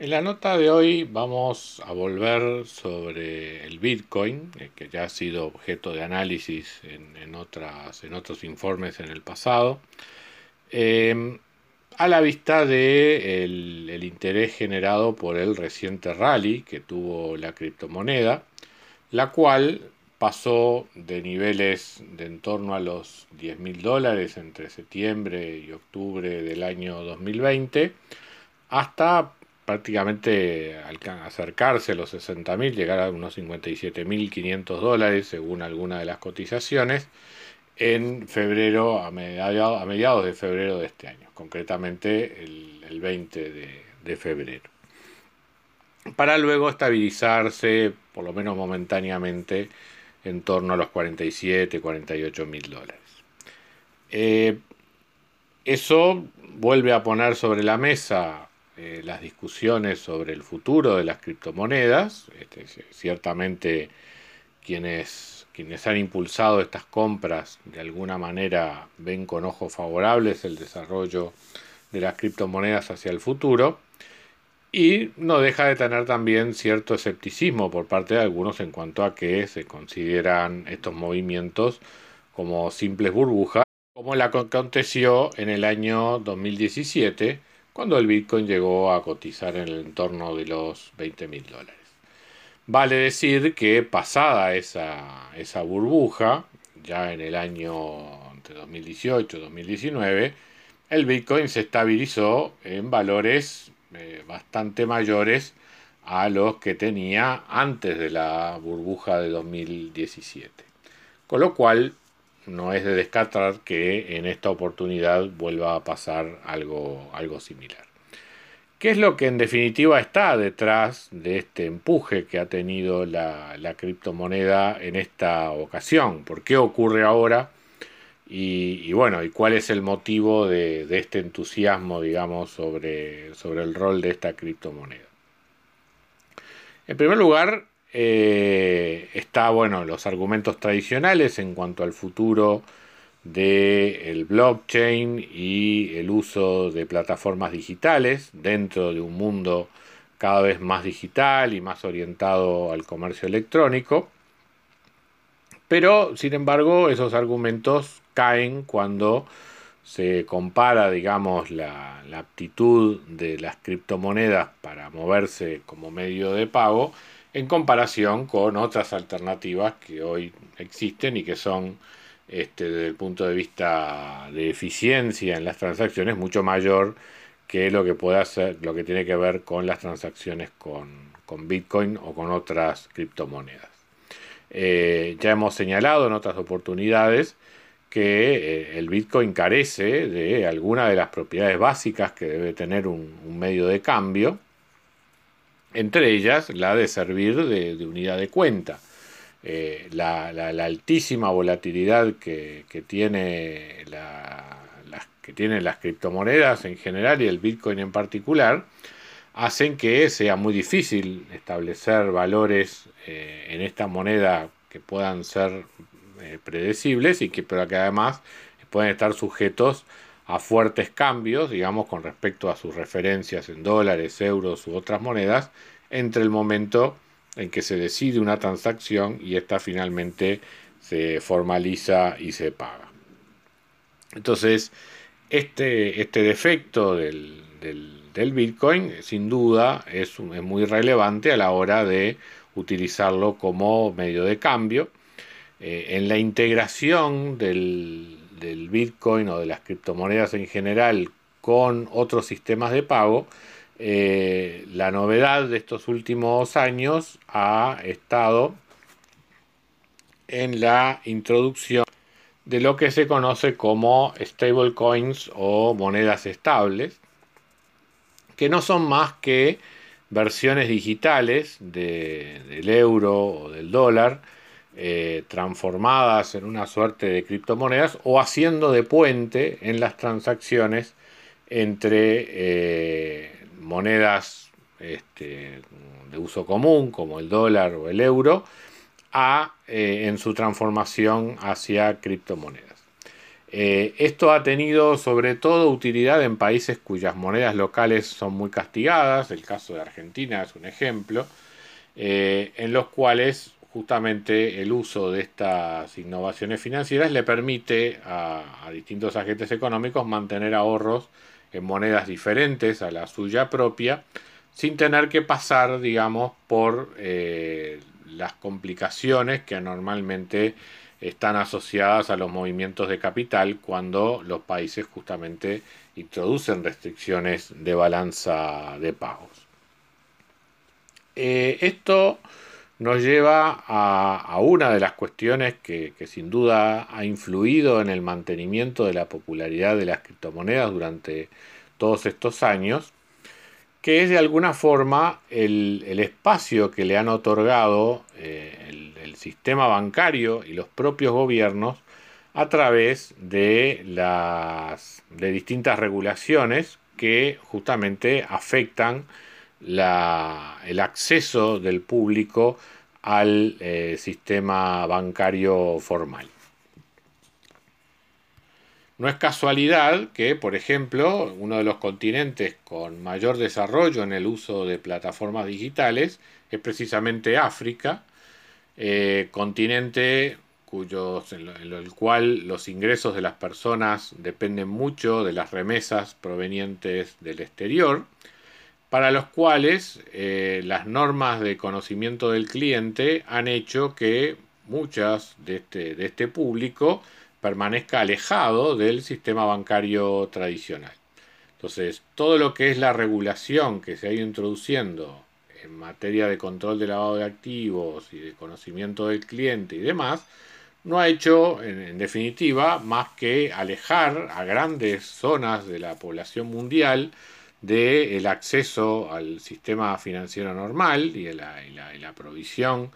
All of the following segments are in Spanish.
En la nota de hoy vamos a volver sobre el Bitcoin, eh, que ya ha sido objeto de análisis en, otras, en otros informes en el pasado, em, a la vista de el, interés generado por el reciente rally que tuvo la criptomoneda, la cual pasó de niveles de en torno a los 10 mil dólares entre septiembre y octubre del año 2020 hasta prácticamente acercarse a los 60.000, llegar a unos 57.500 dólares según alguna de las cotizaciones en febrero, a mediados, de febrero de este año, concretamente el, 20 de, de, febrero. Para luego estabilizarse, por lo menos momentáneamente, en torno a los 47, 48 mil dólares. Eh, eso vuelve a poner sobre la mesa eh, las discusiones sobre el futuro de las criptomonedas. Este, ciertamente quienes, quienes han impulsado estas compras de alguna manera ven con ojos favorables el desarrollo de las criptomonedas hacia el futuro. Y no deja de tener también cierto escepticismo por parte de algunos en cuanto a que se consideran estos movimientos como simples burbujas, como la que aconteció en el año 2017, cuando el Bitcoin llegó a cotizar en el entorno de los 20 mil dólares. Vale decir que pasada esa, esa burbuja, ya en el año entre 2018 y 2019, el Bitcoin se estabilizó en valores eh, bastante mayores a los que tenía antes de la burbuja de 2017. Con lo cual, no es de descartar que en esta oportunidad vuelva a pasar algo, algo similar. ¿Qué es lo que en definitiva está detrás de este empuje que ha tenido la, criptomoneda en esta ocasión? ¿Por qué ocurre ahora? Y, bueno, ¿y cuál es el motivo de, este entusiasmo, digamos, sobre, sobre el rol de esta criptomoneda? En primer lugar, eh, está, bueno, los argumentos tradicionales en cuanto al futuro del blockchain y el uso de plataformas digitales dentro de un mundo cada vez más digital y más orientado al comercio electrónico. Pero, sin embargo, esos argumentos caen cuando se compara, digamos, la, la aptitud de las criptomonedas para moverse como medio de pago en comparación con otras alternativas que hoy existen y que son este, desde el punto de vista de eficiencia en las transacciones mucho mayor que lo que puede hacer, lo que tiene que ver con las transacciones con, Bitcoin o con otras criptomonedas. Eh, ya hemos señalado en otras oportunidades que eh, el Bitcoin carece de alguna de las propiedades básicas que debe tener un medio de cambio entre ellas la de servir de, unidad de cuenta. Eh, la, altísima volatilidad que, tiene las, que tienen las criptomonedas en general y el Bitcoin en particular hacen que sea muy difícil establecer valores eh, en esta moneda que puedan ser eh, predecibles y que, pero que además pueden estar sujetos a fuertes cambios, digamos, con respecto a sus referencias en dólares, euros u otras monedas, entre el momento en que se decide una transacción y esta finalmente se formaliza y se paga. Entonces, este, este defecto del, Bitcoin sin duda es, es, muy relevante a la hora de utilizarlo como medio de cambio. Eh, en la integración del, del Bitcoin o de las criptomonedas en general con otros sistemas de pago, eh, la novedad de estos últimos años ha estado en la introducción de lo que se conoce como stablecoins o monedas estables, que no son más que versiones digitales del euro o del dólar, eh, transformadas en una suerte de criptomonedas o haciendo de puente en las transacciones entre eh, monedas este, de uso común como el dólar o el euro a, eh, en su transformación hacia criptomonedas. esto ha tenido sobre todo utilidad en países cuyas monedas locales son muy castigadas, el caso de Argentina es un ejemplo, en los cuales justamente el uso de estas innovaciones financieras le permite a, distintos agentes económicos mantener ahorros en monedas diferentes a la suya propia, sin tener que pasar, digamos, por eh, las complicaciones que normalmente están asociadas a los movimientos de capital cuando los países justamente introducen restricciones de balanza de pagos. Eh, esto nos lleva a, una de las cuestiones que, sin duda ha influido en el mantenimiento de la popularidad de las criptomonedas durante todos estos años, que es de alguna forma el, espacio que le han otorgado eh, el, sistema bancario y los propios gobiernos a través de, las, de distintas regulaciones que justamente afectan el acceso del público al eh, sistema bancario formal. No es casualidad que, por ejemplo, uno de los continentes con mayor desarrollo en el uso de plataformas digitales es precisamente África, eh, continente cuyos, en, el cual los ingresos de las personas dependen mucho de las remesas provenientes del exterior para los cuales eh, las normas de conocimiento del cliente han hecho que muchas de este, de este público permanezca alejado del sistema bancario tradicional. Entonces, todo lo que es la regulación que se ha ido introduciendo en materia de control de lavado de activos y de conocimiento del cliente y demás, no ha hecho, en definitiva, más que alejar a grandes zonas de la población mundial del acceso al sistema financiero normal y la, la, provisión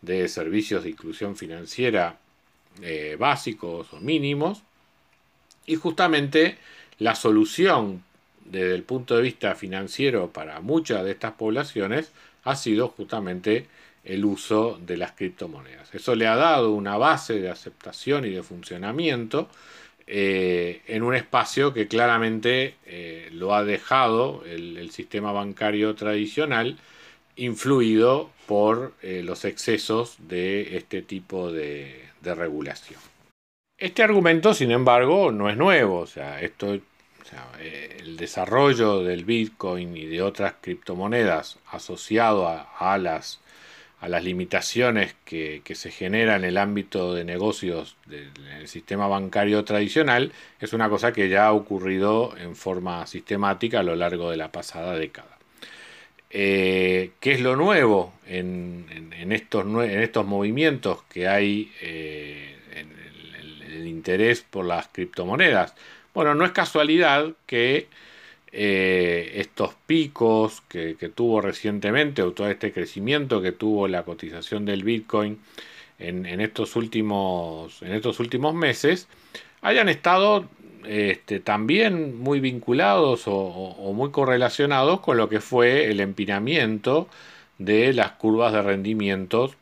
de servicios de inclusión financiera eh, básicos o mínimos. Y justamente la solución desde el punto de vista financiero para muchas de estas poblaciones ha sido justamente el uso de las criptomonedas. Eso le ha dado una base de aceptación y de funcionamiento eh, en un espacio que claramente eh, lo ha dejado el, sistema bancario tradicional, influido por eh, los excesos de este tipo de, regulación. Este argumento, sin embargo, no es nuevo. O sea, esto, el desarrollo del Bitcoin y de otras criptomonedas asociado a las a las limitaciones que, se generan en el ámbito de negocios del sistema bancario tradicional, es una cosa que ya ha ocurrido en forma sistemática a lo largo de la pasada década. Eh, ¿Qué es lo nuevo en, estos, en estos, movimientos que hay eh, en el interés por las criptomonedas? Bueno, no es casualidad que eh, estos picos que, tuvo recientemente o todo este crecimiento que tuvo la cotización del Bitcoin en, estos, últimos, en estos últimos meses hayan estado este, también muy vinculados o, muy correlacionados con lo que fue el empinamiento de las curvas de rendimientos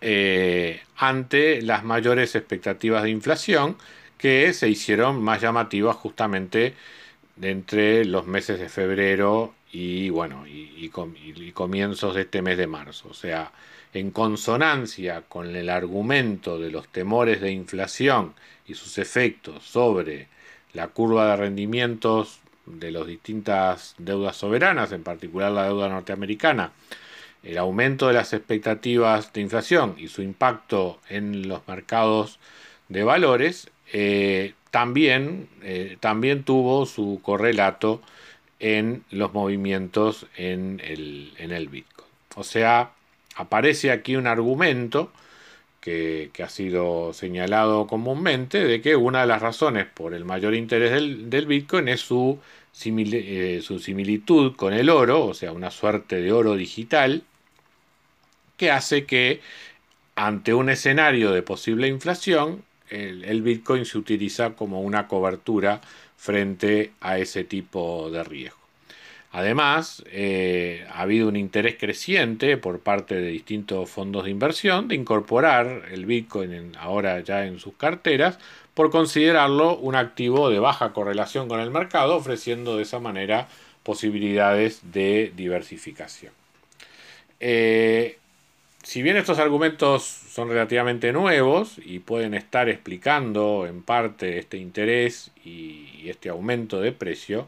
eh, ante las mayores expectativas de inflación que se hicieron más llamativas justamente entre los meses de febrero y bueno y, comienzos de este mes de marzo. O sea, en consonancia con el argumento de los temores de inflación y sus efectos sobre la curva de rendimientos de las distintas deudas soberanas, en particular la deuda norteamericana, el aumento de las expectativas de inflación y su impacto en los mercados de valores, eh, también, eh, también tuvo su correlato en los movimientos en el, en el Bitcoin. O sea, aparece aquí un argumento que, ha sido señalado comúnmente de que una de las razones por el mayor interés del, Bitcoin es su eh, su similitud con el oro, o sea, una suerte de oro digital, que hace que ante un escenario de posible inflación, el, Bitcoin se utiliza como una cobertura frente a ese tipo de riesgo. Además, eh, ha habido un interés creciente por parte de distintos fondos de inversión de incorporar el Bitcoin ahora ya en sus carteras por considerarlo un activo de baja correlación con el mercado, ofreciendo de esa manera posibilidades de diversificación. Eh, si bien estos argumentos son relativamente nuevos y pueden estar explicando en parte este interés y este aumento de precio,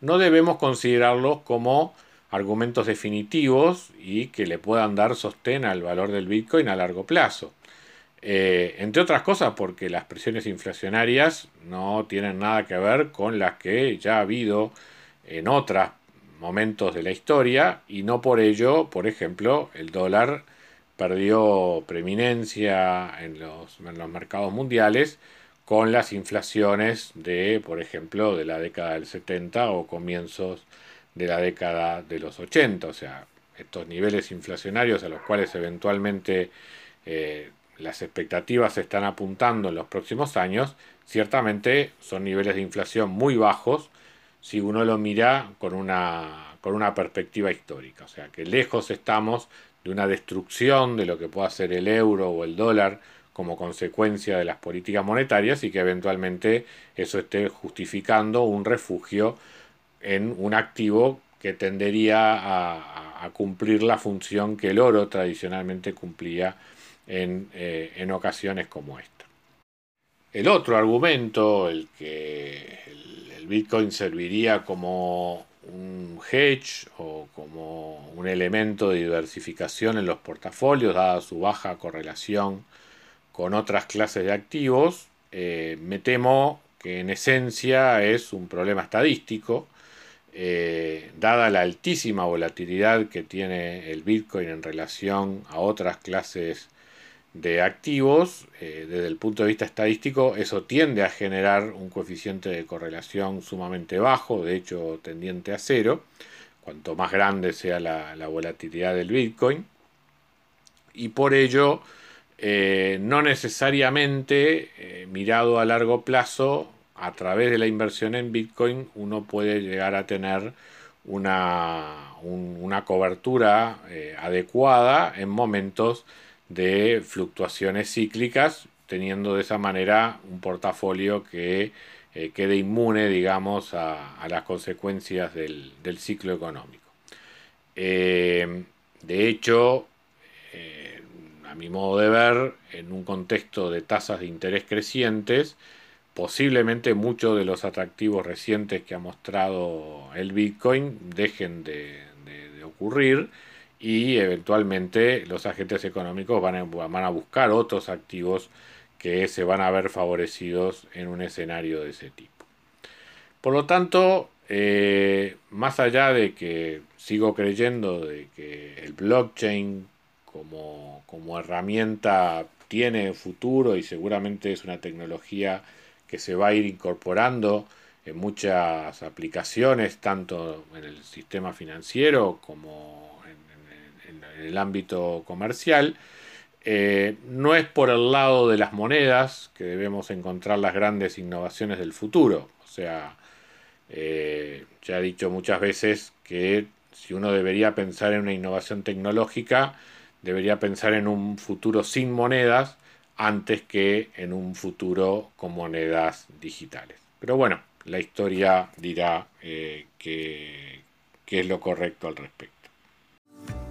no debemos considerarlos como argumentos definitivos y que le puedan dar sostén al valor del Bitcoin a largo plazo. Eh, entre otras cosas porque las presiones inflacionarias no tienen nada que ver con las que ya ha habido en otros momentos de la historia y no por ello, por ejemplo, el dólar perdió preeminencia en los, en los mercados mundiales con las inflaciones de, por ejemplo, de la década del 70 o comienzos de la década de los 80. O sea, estos niveles inflacionarios a los cuales eventualmente eh, las expectativas se están apuntando en los próximos años, ciertamente son niveles de inflación muy bajos si uno lo mira con una, con una perspectiva histórica. O sea, que lejos estamos de una destrucción de lo que pueda ser el euro o el dólar como consecuencia de las políticas monetarias y que eventualmente eso esté justificando un refugio en un activo que tendería a, cumplir la función que el oro tradicionalmente cumplía eh, en, ocasiones como esta. El otro argumento, el que el, Bitcoin serviría como un hedge o como un elemento de diversificación en los portafolios, dada su baja correlación con otras clases de activos, eh, me temo que en esencia es un problema estadístico, eh, dada la altísima volatilidad que tiene el Bitcoin en relación a otras clases de activos, eh, desde el punto de vista estadístico, eso tiende a generar un coeficiente de correlación sumamente bajo, de hecho tendiente a cero, cuanto más grande sea la, volatilidad del Bitcoin. Y por ello, eh, no necesariamente eh, mirado a largo plazo, a través de la inversión en Bitcoin, uno puede llegar a tener una, una cobertura adecuada en momentos de fluctuaciones cíclicas, teniendo de esa manera un portafolio que eh, quede inmune, digamos, a, las consecuencias del, ciclo económico. Eh, de hecho, eh, a mi modo de ver, en un contexto de tasas de interés crecientes, posiblemente muchos de los atractivos recientes que ha mostrado el Bitcoin dejen de ocurrir y eventualmente los agentes económicos van a, van a buscar otros activos que se van a ver favorecidos en un escenario de ese tipo. Por lo tanto, eh, más allá de que sigo creyendo de que el blockchain como, como herramienta tiene futuro y seguramente es una tecnología que se va a ir incorporando en muchas aplicaciones, tanto en el sistema financiero como en el ámbito comercial. Eh, no es por el lado de las monedas que debemos encontrar las grandes innovaciones del futuro. O sea, eh, ya he dicho muchas veces que si uno debería pensar en una innovación tecnológica, debería pensar en un futuro sin monedas antes que en un futuro con monedas digitales. Pero bueno, la historia dirá eh, qué es lo correcto al respecto.